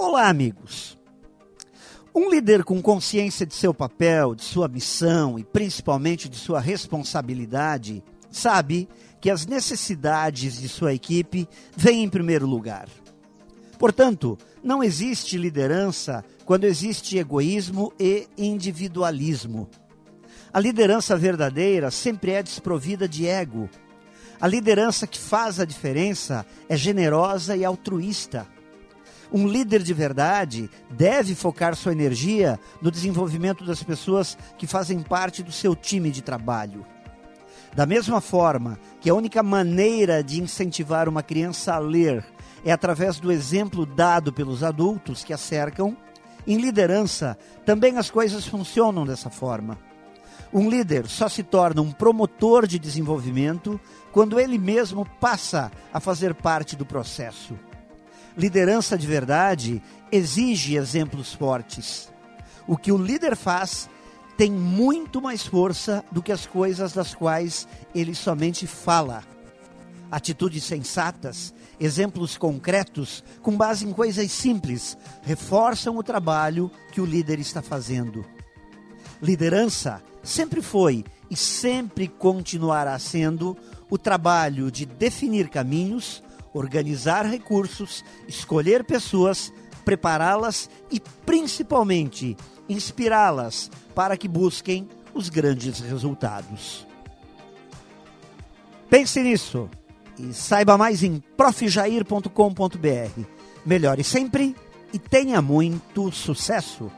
Olá, amigos. Um líder com consciência de seu papel, de sua missão e principalmente de sua responsabilidade, sabe que as necessidades de sua equipe vêm em primeiro lugar. Portanto, não existe liderança quando existe egoísmo e individualismo. A liderança verdadeira sempre é desprovida de ego. A liderança que faz a diferença é generosa e altruísta. Um líder de verdade deve focar sua energia no desenvolvimento das pessoas que fazem parte do seu time de trabalho. Da mesma forma que a única maneira de incentivar uma criança a ler é através do exemplo dado pelos adultos que a cercam, em liderança também as coisas funcionam dessa forma. Um líder só se torna um promotor de desenvolvimento quando ele mesmo passa a fazer parte do processo. Liderança de verdade exige exemplos fortes. O que o líder faz tem muito mais força do que as coisas das quais ele somente fala. Atitudes sensatas, exemplos concretos, com base em coisas simples, reforçam o trabalho que o líder está fazendo. Liderança sempre foi e sempre continuará sendo o trabalho de definir caminhos, organizar recursos, escolher pessoas, prepará-las e, principalmente, inspirá-las para que busquem os grandes resultados. Pense nisso e saiba mais em profjair.com.br. Melhore sempre e tenha muito sucesso!